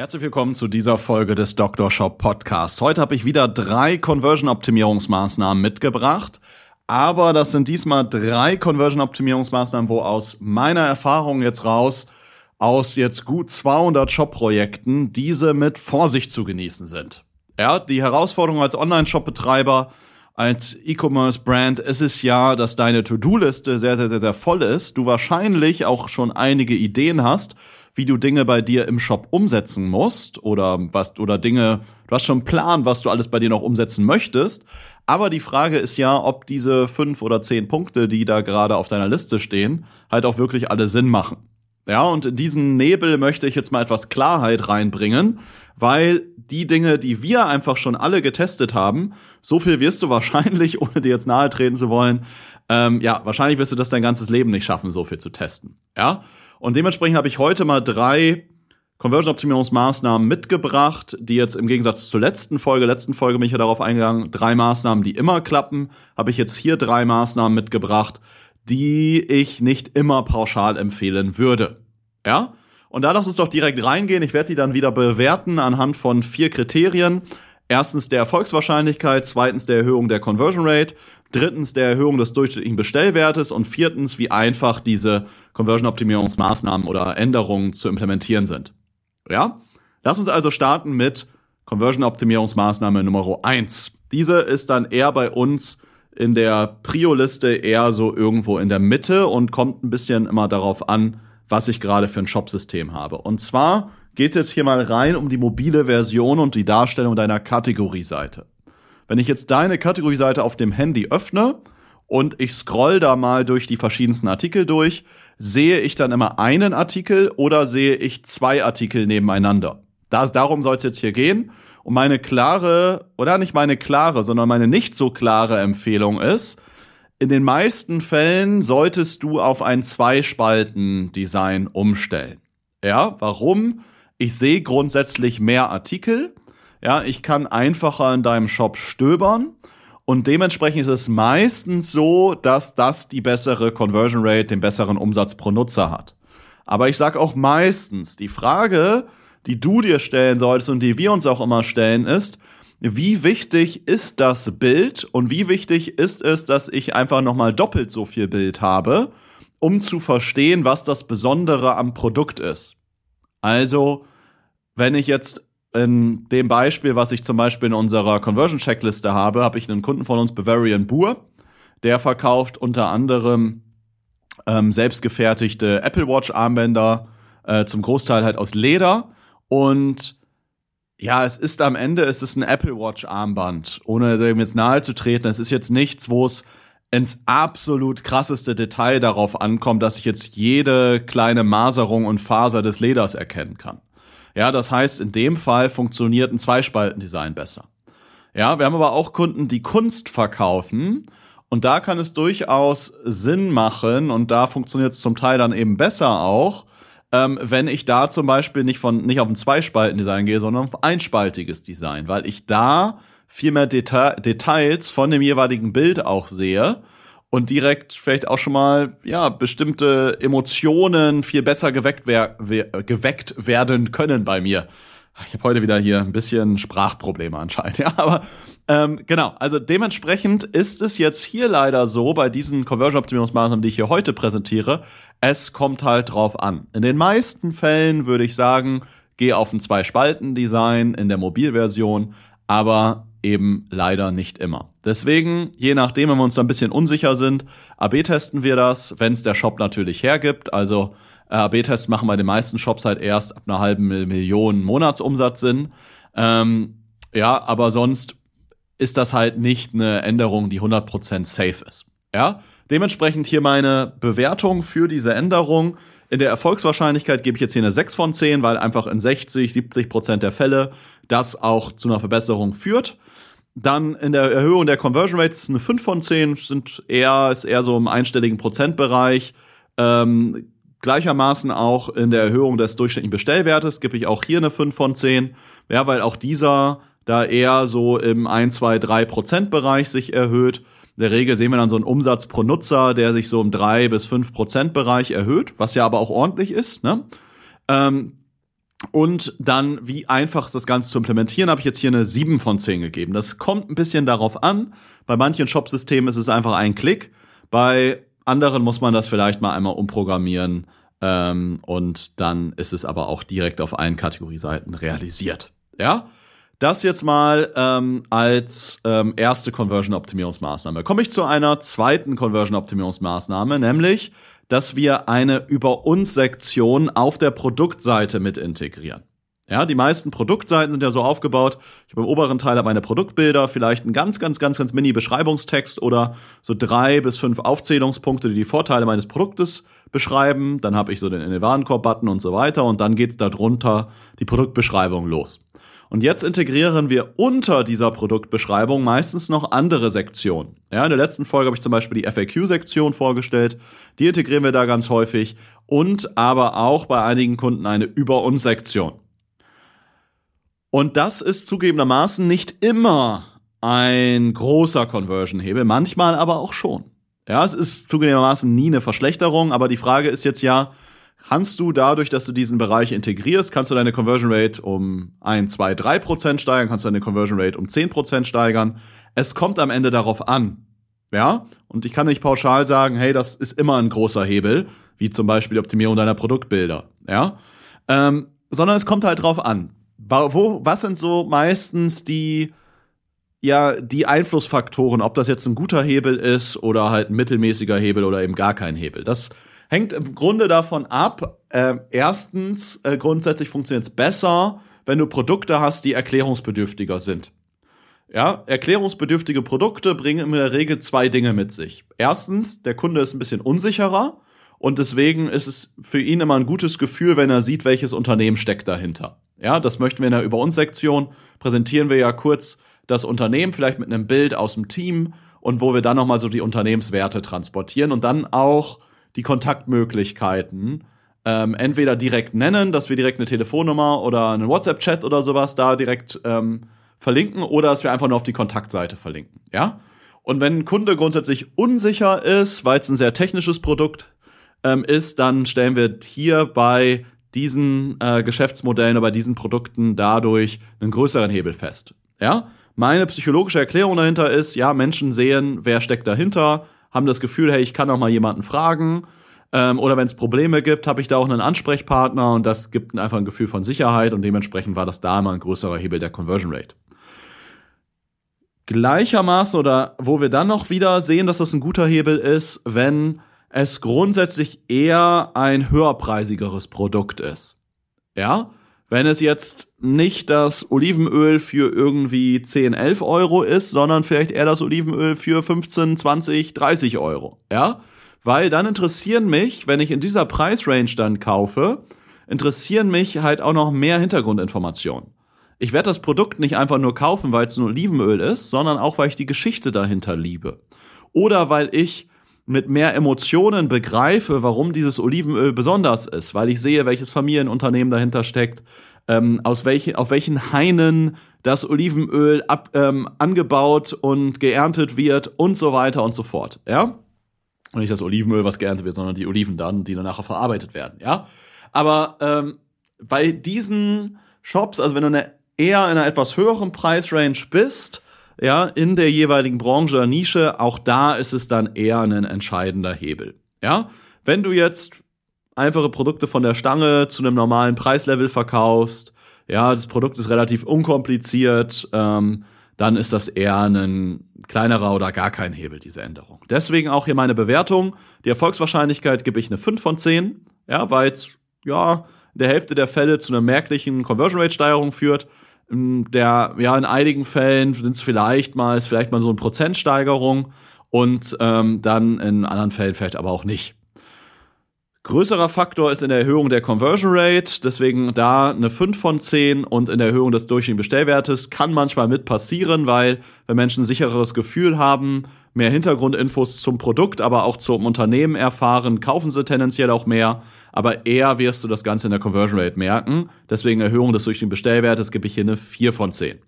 Herzlich willkommen zu dieser Folge des Dr. Shop Podcasts. Heute habe ich wieder drei Conversion-Optimierungsmaßnahmen mitgebracht. Aber das sind diesmal drei Conversion-Optimierungsmaßnahmen, wo aus meiner Erfahrung jetzt raus, aus jetzt gut 200 Shop-Projekten, diese mit Vorsicht zu genießen sind. Ja, die Herausforderung als Online-Shop-Betreiber, als E-Commerce-Brand ist es ja, dass deine To-Do-Liste sehr, sehr, sehr, sehr voll ist. Du wahrscheinlich auch schon einige Ideen hast wie du Dinge bei dir im Shop umsetzen musst oder was oder Dinge, du hast schon einen Plan, was du alles bei dir noch umsetzen möchtest. Aber die Frage ist ja, ob diese fünf oder zehn Punkte, die da gerade auf deiner Liste stehen, halt auch wirklich alle Sinn machen. Ja, und in diesen Nebel möchte ich jetzt mal etwas Klarheit reinbringen, weil die Dinge, die wir einfach schon alle getestet haben, so viel wirst du wahrscheinlich, ohne dir jetzt nahe treten zu wollen, ähm, ja, wahrscheinlich wirst du das dein ganzes Leben nicht schaffen, so viel zu testen. Ja, und dementsprechend habe ich heute mal drei Conversion-Optimierungsmaßnahmen mitgebracht, die jetzt im Gegensatz zur letzten Folge, letzten Folge bin ich ja darauf eingegangen, drei Maßnahmen, die immer klappen, habe ich jetzt hier drei Maßnahmen mitgebracht, die ich nicht immer pauschal empfehlen würde. Ja? Und da lass uns doch direkt reingehen. Ich werde die dann wieder bewerten anhand von vier Kriterien. Erstens der Erfolgswahrscheinlichkeit, zweitens der Erhöhung der Conversion Rate, drittens der Erhöhung des durchschnittlichen Bestellwertes und viertens, wie einfach diese Conversion-Optimierungsmaßnahmen oder Änderungen zu implementieren sind. Ja? Lass uns also starten mit Conversion-Optimierungsmaßnahme Nummer eins. Diese ist dann eher bei uns in der Prio-Liste eher so irgendwo in der Mitte und kommt ein bisschen immer darauf an, was ich gerade für ein Shop-System habe. Und zwar geht es jetzt hier mal rein um die mobile Version und die Darstellung deiner Kategorieseite. Wenn ich jetzt deine Kategorieseite auf dem Handy öffne und ich scroll da mal durch die verschiedensten Artikel durch, sehe ich dann immer einen Artikel oder sehe ich zwei Artikel nebeneinander? Das, darum soll es jetzt hier gehen. Und meine klare, oder nicht meine klare, sondern meine nicht so klare Empfehlung ist, in den meisten Fällen solltest du auf ein Zweispalten-Design umstellen. Ja, warum? Ich sehe grundsätzlich mehr Artikel ja, ich kann einfacher in deinem Shop stöbern. Und dementsprechend ist es meistens so, dass das die bessere Conversion Rate, den besseren Umsatz pro Nutzer hat. Aber ich sage auch meistens, die Frage, die du dir stellen solltest und die wir uns auch immer stellen, ist, wie wichtig ist das Bild und wie wichtig ist es, dass ich einfach nochmal doppelt so viel Bild habe, um zu verstehen, was das Besondere am Produkt ist. Also, wenn ich jetzt in dem Beispiel, was ich zum Beispiel in unserer Conversion-Checkliste habe, habe ich einen Kunden von uns, Bavarian Boer, der verkauft unter anderem ähm, selbstgefertigte Apple Watch-Armbänder, äh, zum Großteil halt aus Leder. Und ja, es ist am Ende, es ist ein Apple Watch-Armband, ohne dem jetzt nahe zu treten. Es ist jetzt nichts, wo es ins absolut krasseste Detail darauf ankommt, dass ich jetzt jede kleine Maserung und Faser des Leders erkennen kann. Ja, das heißt, in dem Fall funktioniert ein Zweispaltendesign besser. Ja, wir haben aber auch Kunden, die Kunst verkaufen. Und da kann es durchaus Sinn machen, und da funktioniert es zum Teil dann eben besser auch, ähm, wenn ich da zum Beispiel nicht von nicht auf ein Zweispaltendesign gehe, sondern auf einspaltiges Design, weil ich da viel mehr Deta Details von dem jeweiligen Bild auch sehe und direkt vielleicht auch schon mal ja bestimmte Emotionen viel besser geweckt, wer geweckt werden können bei mir. Ich habe heute wieder hier ein bisschen Sprachprobleme anscheinend, ja, aber ähm, genau, also dementsprechend ist es jetzt hier leider so bei diesen Conversion-Optimierungsmaßnahmen, die ich hier heute präsentiere, es kommt halt drauf an. In den meisten Fällen würde ich sagen, geh auf ein Zwei-Spalten-Design in der Mobilversion, aber eben leider nicht immer. Deswegen, je nachdem, wenn wir uns da ein bisschen unsicher sind, AB testen wir das, wenn es der Shop natürlich hergibt. Also äh, AB-Tests machen bei den meisten Shops halt erst ab einer halben Million Monatsumsatz Sinn. Ähm, ja, aber sonst ist das halt nicht eine Änderung, die 100% safe ist. Ja, dementsprechend hier meine Bewertung für diese Änderung. In der Erfolgswahrscheinlichkeit gebe ich jetzt hier eine 6 von 10, weil einfach in 60, 70 Prozent der Fälle das auch zu einer Verbesserung führt. Dann in der Erhöhung der Conversion Rates eine 5 von 10, sind eher, ist eher so im einstelligen Prozentbereich. Ähm, gleichermaßen auch in der Erhöhung des durchschnittlichen Bestellwertes gebe ich auch hier eine 5 von 10. Ja, weil auch dieser da eher so im 1, 2, 3 Prozentbereich sich erhöht. In der Regel sehen wir dann so einen Umsatz pro Nutzer, der sich so im 3 bis 5 Prozentbereich erhöht, was ja aber auch ordentlich ist. Ne? Ähm, Und dann, wie einfach ist das Ganze zu implementieren, habe ich jetzt hier eine 7 von 10 gegeben. Das kommt ein bisschen darauf an. Bei manchen Shop-Systemen ist es einfach ein Klick. Bei anderen muss man das vielleicht mal einmal umprogrammieren. Ähm, und dann ist es aber auch direkt auf allen Kategorieseiten realisiert. Ja? Das jetzt mal ähm, als ähm, erste Conversion-Optimierungsmaßnahme. Komme ich zu einer zweiten Conversion-Optimierungsmaßnahme, nämlich dass wir eine Über uns Sektion auf der Produktseite mit integrieren. Ja, die meisten Produktseiten sind ja so aufgebaut. Ich habe im oberen Teil meine Produktbilder, vielleicht ein ganz, ganz, ganz, ganz mini Beschreibungstext oder so drei bis fünf Aufzählungspunkte, die die Vorteile meines Produktes beschreiben. Dann habe ich so den in den Warenkorb-Button und so weiter und dann geht's darunter die Produktbeschreibung los. Und jetzt integrieren wir unter dieser Produktbeschreibung meistens noch andere Sektionen. Ja, in der letzten Folge habe ich zum Beispiel die FAQ-Sektion vorgestellt. Die integrieren wir da ganz häufig. Und aber auch bei einigen Kunden eine Über uns Sektion. Und das ist zugegebenermaßen nicht immer ein großer Conversion-Hebel, manchmal aber auch schon. Ja, es ist zugegebenermaßen nie eine Verschlechterung, aber die Frage ist jetzt ja, kannst du dadurch, dass du diesen Bereich integrierst, kannst du deine Conversion Rate um 1, 2, 3 Prozent steigern, kannst du deine Conversion Rate um 10 Prozent steigern. Es kommt am Ende darauf an. Ja, und ich kann nicht pauschal sagen, hey, das ist immer ein großer Hebel, wie zum Beispiel die Optimierung deiner Produktbilder. Ja, ähm, sondern es kommt halt drauf an. Wo, was sind so meistens die, ja, die Einflussfaktoren, ob das jetzt ein guter Hebel ist oder halt ein mittelmäßiger Hebel oder eben gar kein Hebel. Das hängt im Grunde davon ab. Äh, erstens, äh, grundsätzlich funktioniert es besser, wenn du Produkte hast, die erklärungsbedürftiger sind. Ja, erklärungsbedürftige Produkte bringen in der Regel zwei Dinge mit sich. Erstens, der Kunde ist ein bisschen unsicherer und deswegen ist es für ihn immer ein gutes Gefühl, wenn er sieht, welches Unternehmen steckt dahinter. Ja, das möchten wir in der Über uns Sektion präsentieren wir ja kurz das Unternehmen vielleicht mit einem Bild aus dem Team und wo wir dann nochmal so die Unternehmenswerte transportieren und dann auch die Kontaktmöglichkeiten ähm, entweder direkt nennen, dass wir direkt eine Telefonnummer oder einen WhatsApp-Chat oder sowas da direkt ähm, verlinken oder dass wir einfach nur auf die Kontaktseite verlinken. Ja? Und wenn ein Kunde grundsätzlich unsicher ist, weil es ein sehr technisches Produkt ähm, ist, dann stellen wir hier bei diesen äh, Geschäftsmodellen oder bei diesen Produkten dadurch einen größeren Hebel fest. Ja? Meine psychologische Erklärung dahinter ist, ja, Menschen sehen, wer steckt dahinter, haben das Gefühl, hey, ich kann auch mal jemanden fragen. Ähm, oder wenn es Probleme gibt, habe ich da auch einen Ansprechpartner und das gibt einfach ein Gefühl von Sicherheit und dementsprechend war das da immer ein größerer Hebel der Conversion Rate. Gleichermaßen oder wo wir dann noch wieder sehen, dass das ein guter Hebel ist, wenn es grundsätzlich eher ein höherpreisigeres Produkt ist. Ja? Wenn es jetzt nicht das Olivenöl für irgendwie 10, 11 Euro ist, sondern vielleicht eher das Olivenöl für 15, 20, 30 Euro. Ja? Weil dann interessieren mich, wenn ich in dieser Preisrange dann kaufe, interessieren mich halt auch noch mehr Hintergrundinformationen. Ich werde das Produkt nicht einfach nur kaufen, weil es ein Olivenöl ist, sondern auch, weil ich die Geschichte dahinter liebe. Oder weil ich mit mehr Emotionen begreife, warum dieses Olivenöl besonders ist, weil ich sehe, welches Familienunternehmen dahinter steckt, ähm, aus welchen, auf welchen Hainen das Olivenöl ab, ähm, angebaut und geerntet wird und so weiter und so fort, ja? Und nicht das Olivenöl, was geerntet wird, sondern die Oliven dann, die dann nachher verarbeitet werden, ja? Aber ähm, bei diesen Shops, also wenn du eine, eher in einer etwas höheren Preisrange bist, ja, in der jeweiligen Branche Nische, auch da ist es dann eher ein entscheidender Hebel. Ja, wenn du jetzt einfache Produkte von der Stange zu einem normalen Preislevel verkaufst, ja, das Produkt ist relativ unkompliziert, ähm, dann ist das eher ein kleinerer oder gar kein Hebel, diese Änderung. Deswegen auch hier meine Bewertung. Die Erfolgswahrscheinlichkeit gebe ich eine 5 von 10, ja, weil es, ja, in der Hälfte der Fälle zu einer merklichen Conversion Rate Steigerung führt der, ja, in einigen Fällen sind es vielleicht mal, ist vielleicht mal so eine Prozentsteigerung und ähm, dann in anderen Fällen vielleicht aber auch nicht. Größerer Faktor ist in der Erhöhung der Conversion Rate, deswegen da eine 5 von 10 und in der Erhöhung des durchschnittlichen Bestellwertes kann manchmal mit passieren, weil wenn Menschen ein sichereres Gefühl haben, mehr Hintergrundinfos zum Produkt, aber auch zum Unternehmen erfahren, kaufen sie tendenziell auch mehr aber eher wirst du das Ganze in der Conversion Rate merken. Deswegen Erhöhung des durchschnittlichen Bestellwertes gebe ich hier eine 4 von 10.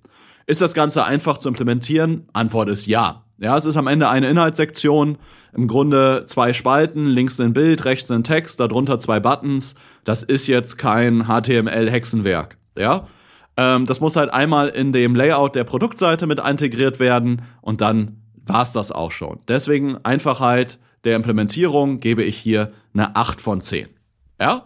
Ist das Ganze einfach zu implementieren? Antwort ist ja. Ja, es ist am Ende eine Inhaltssektion, im Grunde zwei Spalten, links ein Bild, rechts ein Text, darunter zwei Buttons. Das ist jetzt kein HTML-Hexenwerk. Ja, ähm, das muss halt einmal in dem Layout der Produktseite mit integriert werden und dann war's das auch schon. Deswegen Einfachheit der Implementierung gebe ich hier eine 8 von 10. Ja?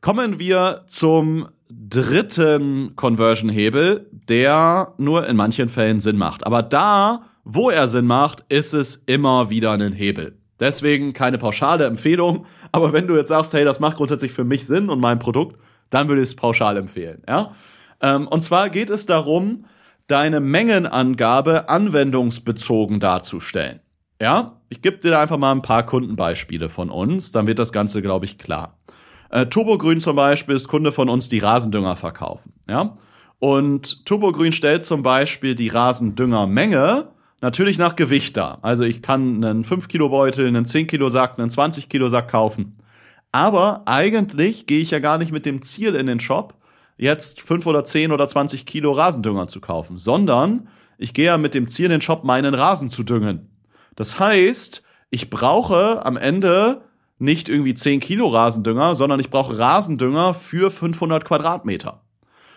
Kommen wir zum dritten Conversion-Hebel, der nur in manchen Fällen Sinn macht. Aber da, wo er Sinn macht, ist es immer wieder ein Hebel. Deswegen keine pauschale Empfehlung. Aber wenn du jetzt sagst, hey, das macht grundsätzlich für mich Sinn und mein Produkt, dann würde ich es pauschal empfehlen. Ja? Ähm, und zwar geht es darum, deine Mengenangabe anwendungsbezogen darzustellen. Ja, ich gebe dir einfach mal ein paar Kundenbeispiele von uns, dann wird das Ganze, glaube ich, klar. Äh, Turbogrün zum Beispiel ist Kunde von uns, die Rasendünger verkaufen. Ja, und Turbogrün stellt zum Beispiel die Rasendüngermenge natürlich nach Gewicht dar. Also ich kann einen 5 Kilo Beutel, einen 10 Kilo Sack, einen 20 Kilo Sack kaufen. Aber eigentlich gehe ich ja gar nicht mit dem Ziel in den Shop, jetzt 5 oder 10 oder 20 Kilo Rasendünger zu kaufen, sondern ich gehe ja mit dem Ziel in den Shop, meinen Rasen zu düngen. Das heißt, ich brauche am Ende nicht irgendwie 10 Kilo Rasendünger, sondern ich brauche Rasendünger für 500 Quadratmeter.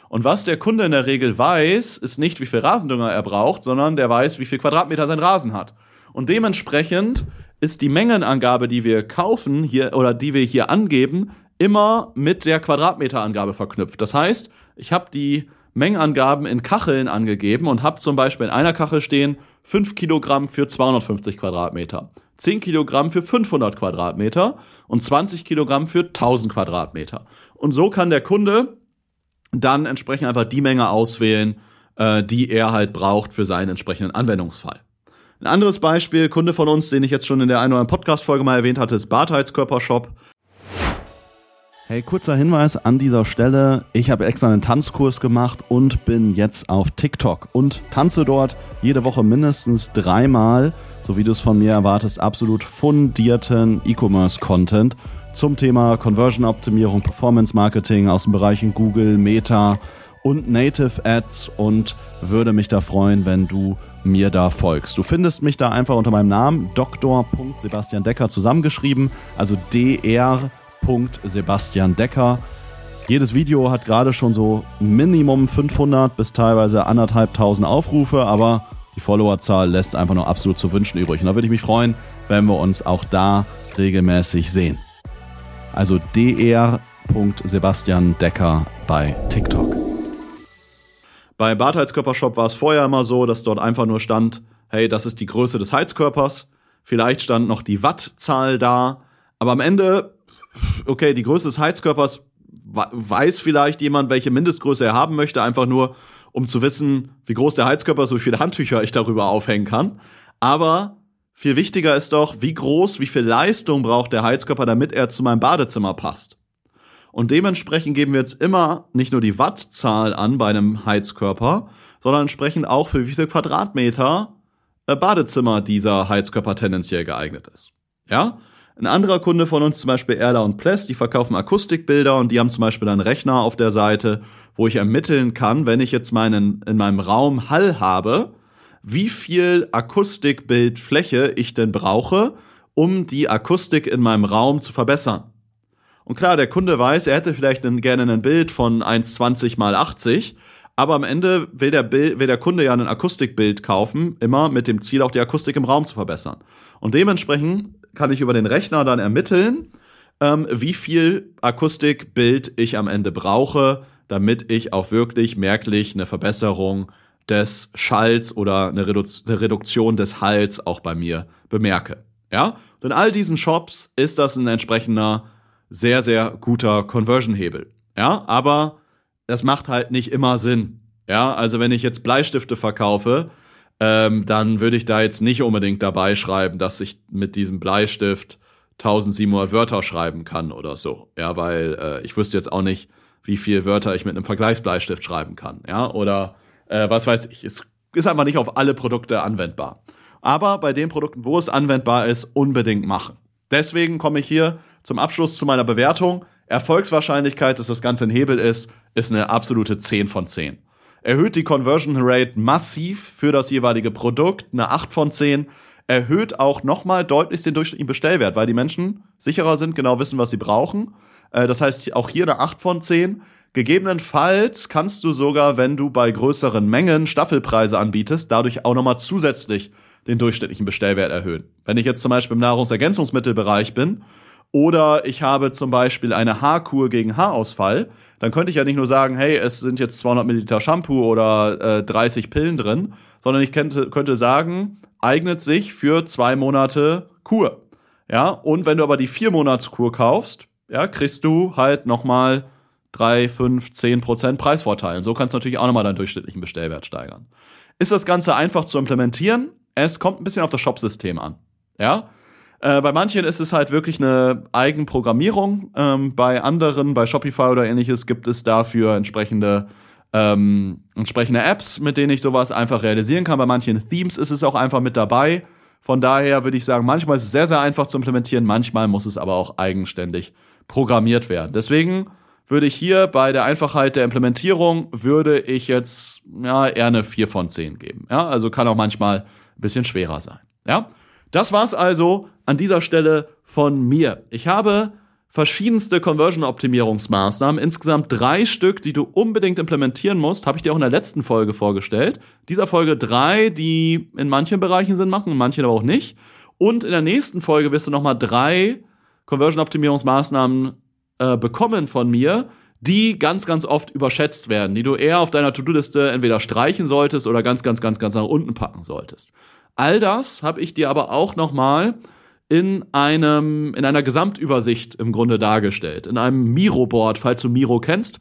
Und was der Kunde in der Regel weiß, ist nicht, wie viel Rasendünger er braucht, sondern der weiß, wie viel Quadratmeter sein Rasen hat. Und dementsprechend ist die Mengenangabe, die wir kaufen hier oder die wir hier angeben, immer mit der Quadratmeterangabe verknüpft. Das heißt, ich habe die Mengenangaben in Kacheln angegeben und habe zum Beispiel in einer Kachel stehen 5 Kilogramm für 250 Quadratmeter, 10 Kilogramm für 500 Quadratmeter und 20 Kilogramm für 1000 Quadratmeter. Und so kann der Kunde dann entsprechend einfach die Menge auswählen, äh, die er halt braucht für seinen entsprechenden Anwendungsfall. Ein anderes Beispiel, Kunde von uns, den ich jetzt schon in der einen oder anderen Podcast-Folge mal erwähnt hatte, ist Bartheitskörpershop. Hey, kurzer Hinweis an dieser Stelle. Ich habe extra einen Tanzkurs gemacht und bin jetzt auf TikTok und tanze dort jede Woche mindestens dreimal, so wie du es von mir erwartest, absolut fundierten E-Commerce-Content zum Thema Conversion-Optimierung, Performance-Marketing aus den Bereichen Google, Meta und Native Ads und würde mich da freuen, wenn du mir da folgst. Du findest mich da einfach unter meinem Namen Dr. Sebastian Decker zusammengeschrieben, also DR Sebastian Decker. Jedes Video hat gerade schon so Minimum 500 bis teilweise anderthalbtausend Aufrufe, aber die Followerzahl lässt einfach nur absolut zu wünschen übrig. Und da würde ich mich freuen, wenn wir uns auch da regelmäßig sehen. Also dr. Sebastian Decker bei TikTok. Bei Bart Heizkörpershop war es vorher immer so, dass dort einfach nur stand, hey, das ist die Größe des Heizkörpers. Vielleicht stand noch die Wattzahl da. Aber am Ende okay, die Größe des Heizkörpers weiß vielleicht jemand, welche Mindestgröße er haben möchte, einfach nur, um zu wissen, wie groß der Heizkörper ist, wie viele Handtücher ich darüber aufhängen kann. Aber viel wichtiger ist doch, wie groß, wie viel Leistung braucht der Heizkörper, damit er zu meinem Badezimmer passt. Und dementsprechend geben wir jetzt immer nicht nur die Wattzahl an bei einem Heizkörper, sondern entsprechend auch für wie viel Quadratmeter äh, Badezimmer dieser Heizkörper tendenziell geeignet ist. Ja? Ein anderer Kunde von uns, zum Beispiel Erla und Pless, die verkaufen Akustikbilder und die haben zum Beispiel einen Rechner auf der Seite, wo ich ermitteln kann, wenn ich jetzt meinen, in meinem Raum Hall habe, wie viel Akustikbildfläche ich denn brauche, um die Akustik in meinem Raum zu verbessern. Und klar, der Kunde weiß, er hätte vielleicht gerne ein Bild von 1,20 mal 80, aber am Ende will der, Bild, will der Kunde ja ein Akustikbild kaufen, immer mit dem Ziel, auch die Akustik im Raum zu verbessern. Und dementsprechend kann ich über den Rechner dann ermitteln, ähm, wie viel Akustikbild ich am Ende brauche, damit ich auch wirklich merklich eine Verbesserung des Schalls oder eine, Redu eine Reduktion des Halls auch bei mir bemerke. Ja, und in all diesen Shops ist das ein entsprechender sehr, sehr guter Conversion-Hebel. Ja, aber das macht halt nicht immer Sinn. Ja, also wenn ich jetzt Bleistifte verkaufe, ähm, dann würde ich da jetzt nicht unbedingt dabei schreiben, dass ich mit diesem Bleistift 1700 Wörter schreiben kann oder so. Ja, weil äh, ich wüsste jetzt auch nicht, wie viele Wörter ich mit einem Vergleichsbleistift schreiben kann. Ja, oder äh, was weiß ich. Es ist einfach nicht auf alle Produkte anwendbar. Aber bei den Produkten, wo es anwendbar ist, unbedingt machen. Deswegen komme ich hier zum Abschluss zu meiner Bewertung. Erfolgswahrscheinlichkeit, dass das Ganze ein Hebel ist, ist eine absolute 10 von 10 erhöht die Conversion Rate massiv für das jeweilige Produkt, eine 8 von 10, erhöht auch nochmal deutlich den durchschnittlichen Bestellwert, weil die Menschen sicherer sind, genau wissen, was sie brauchen. Äh, das heißt, auch hier eine 8 von 10. Gegebenenfalls kannst du sogar, wenn du bei größeren Mengen Staffelpreise anbietest, dadurch auch nochmal zusätzlich den durchschnittlichen Bestellwert erhöhen. Wenn ich jetzt zum Beispiel im Nahrungsergänzungsmittelbereich bin oder ich habe zum Beispiel eine Haarkur gegen Haarausfall, dann könnte ich ja nicht nur sagen, hey, es sind jetzt 200 Milliliter Shampoo oder äh, 30 Pillen drin, sondern ich könnte, könnte sagen, eignet sich für zwei Monate Kur. Ja, und wenn du aber die vier Monats Kur kaufst, ja, kriegst du halt nochmal drei, fünf, zehn Prozent Preisvorteil. Und so kannst du natürlich auch nochmal deinen durchschnittlichen Bestellwert steigern. Ist das Ganze einfach zu implementieren? Es kommt ein bisschen auf das Shop-System an. Ja, äh, bei manchen ist es halt wirklich eine Eigenprogrammierung. Ähm, bei anderen, bei Shopify oder ähnliches, gibt es dafür entsprechende, ähm, entsprechende Apps, mit denen ich sowas einfach realisieren kann. Bei manchen Themes ist es auch einfach mit dabei. Von daher würde ich sagen, manchmal ist es sehr, sehr einfach zu implementieren, manchmal muss es aber auch eigenständig programmiert werden. Deswegen würde ich hier bei der Einfachheit der Implementierung, würde ich jetzt ja, eher eine 4 von 10 geben. Ja, also kann auch manchmal ein bisschen schwerer sein. Ja, das war's also an dieser Stelle von mir. Ich habe verschiedenste Conversion-Optimierungsmaßnahmen, insgesamt drei Stück, die du unbedingt implementieren musst, habe ich dir auch in der letzten Folge vorgestellt. Dieser Folge drei, die in manchen Bereichen Sinn machen, in manchen aber auch nicht. Und in der nächsten Folge wirst du nochmal drei Conversion-Optimierungsmaßnahmen äh, bekommen von mir, die ganz, ganz oft überschätzt werden, die du eher auf deiner To-Do-Liste entweder streichen solltest oder ganz, ganz, ganz, ganz nach unten packen solltest. All das habe ich dir aber auch nochmal in einem, in einer Gesamtübersicht im Grunde dargestellt. In einem Miro-Board, falls du Miro kennst,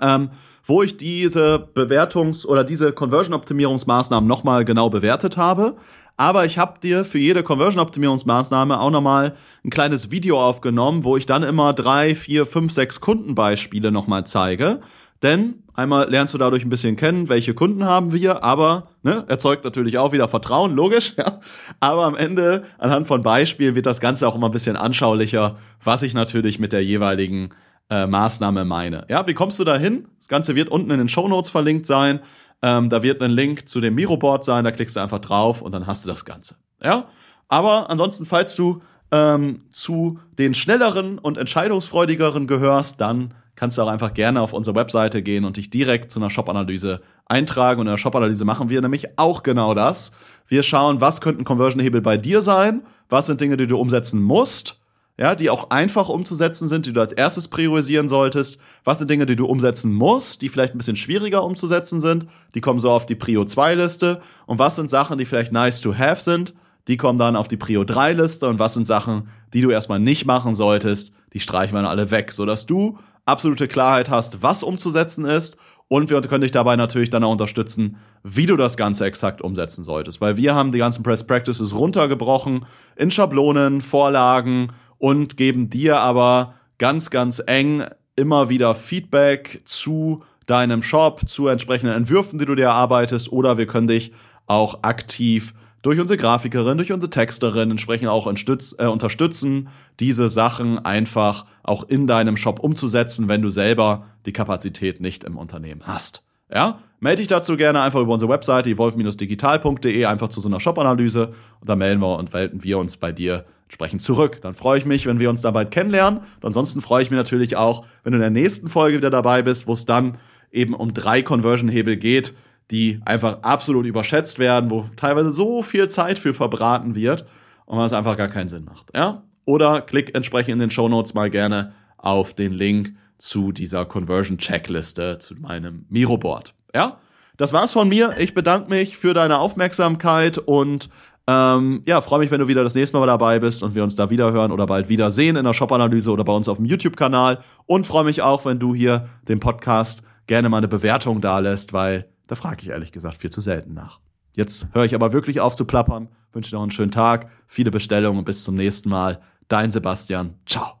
ähm, wo ich diese Bewertungs- oder diese Conversion-Optimierungsmaßnahmen nochmal genau bewertet habe. Aber ich habe dir für jede Conversion-Optimierungsmaßnahme auch nochmal ein kleines Video aufgenommen, wo ich dann immer drei, vier, fünf, sechs Kundenbeispiele nochmal zeige denn einmal lernst du dadurch ein bisschen kennen, welche Kunden haben wir, aber ne, erzeugt natürlich auch wieder Vertrauen, logisch. Ja. Aber am Ende, anhand von Beispielen, wird das Ganze auch immer ein bisschen anschaulicher, was ich natürlich mit der jeweiligen äh, Maßnahme meine. Ja, wie kommst du da hin? Das Ganze wird unten in den Show Notes verlinkt sein. Ähm, da wird ein Link zu dem Miroboard sein, da klickst du einfach drauf und dann hast du das Ganze. Ja, aber ansonsten, falls du ähm, zu den schnelleren und entscheidungsfreudigeren gehörst, dann kannst du auch einfach gerne auf unsere Webseite gehen und dich direkt zu einer Shop-Analyse eintragen. Und in der Shop-Analyse machen wir nämlich auch genau das. Wir schauen, was könnten Conversion-Hebel bei dir sein, was sind Dinge, die du umsetzen musst, ja, die auch einfach umzusetzen sind, die du als erstes priorisieren solltest. Was sind Dinge, die du umsetzen musst, die vielleicht ein bisschen schwieriger umzusetzen sind, die kommen so auf die Prio 2 Liste. Und was sind Sachen, die vielleicht nice to have sind, die kommen dann auf die Prio 3 Liste. Und was sind Sachen, die du erstmal nicht machen solltest, die streichen wir dann alle weg, sodass du absolute Klarheit hast, was umzusetzen ist. Und wir können dich dabei natürlich dann auch unterstützen, wie du das Ganze exakt umsetzen solltest. Weil wir haben die ganzen Press Practices runtergebrochen in Schablonen, Vorlagen und geben dir aber ganz, ganz eng immer wieder Feedback zu deinem Shop, zu entsprechenden Entwürfen, die du dir erarbeitest. Oder wir können dich auch aktiv durch unsere Grafikerin, durch unsere Texterin entsprechend auch äh, unterstützen, diese Sachen einfach auch in deinem Shop umzusetzen, wenn du selber die Kapazität nicht im Unternehmen hast. Ja, melde dich dazu gerne einfach über unsere Webseite wolf-digital.de einfach zu so einer Shop-Analyse und dann melden wir und melden wir uns bei dir entsprechend zurück. Dann freue ich mich, wenn wir uns da bald kennenlernen. Und ansonsten freue ich mich natürlich auch, wenn du in der nächsten Folge wieder dabei bist, wo es dann eben um drei Conversion-Hebel geht, die einfach absolut überschätzt werden, wo teilweise so viel Zeit für verbraten wird und was einfach gar keinen Sinn macht. Ja? Oder klick entsprechend in den Show Notes mal gerne auf den Link zu dieser Conversion Checkliste, zu meinem Miro Board. Ja? Das war's von mir. Ich bedanke mich für deine Aufmerksamkeit und ähm, ja, freue mich, wenn du wieder das nächste Mal dabei bist und wir uns da wieder hören oder bald wieder sehen in der Shop-Analyse oder bei uns auf dem YouTube-Kanal. Und freue mich auch, wenn du hier dem Podcast gerne mal eine Bewertung da lässt, weil da frage ich ehrlich gesagt viel zu selten nach. Jetzt höre ich aber wirklich auf zu plappern, wünsche noch einen schönen Tag, viele Bestellungen und bis zum nächsten Mal. Dein Sebastian. Ciao.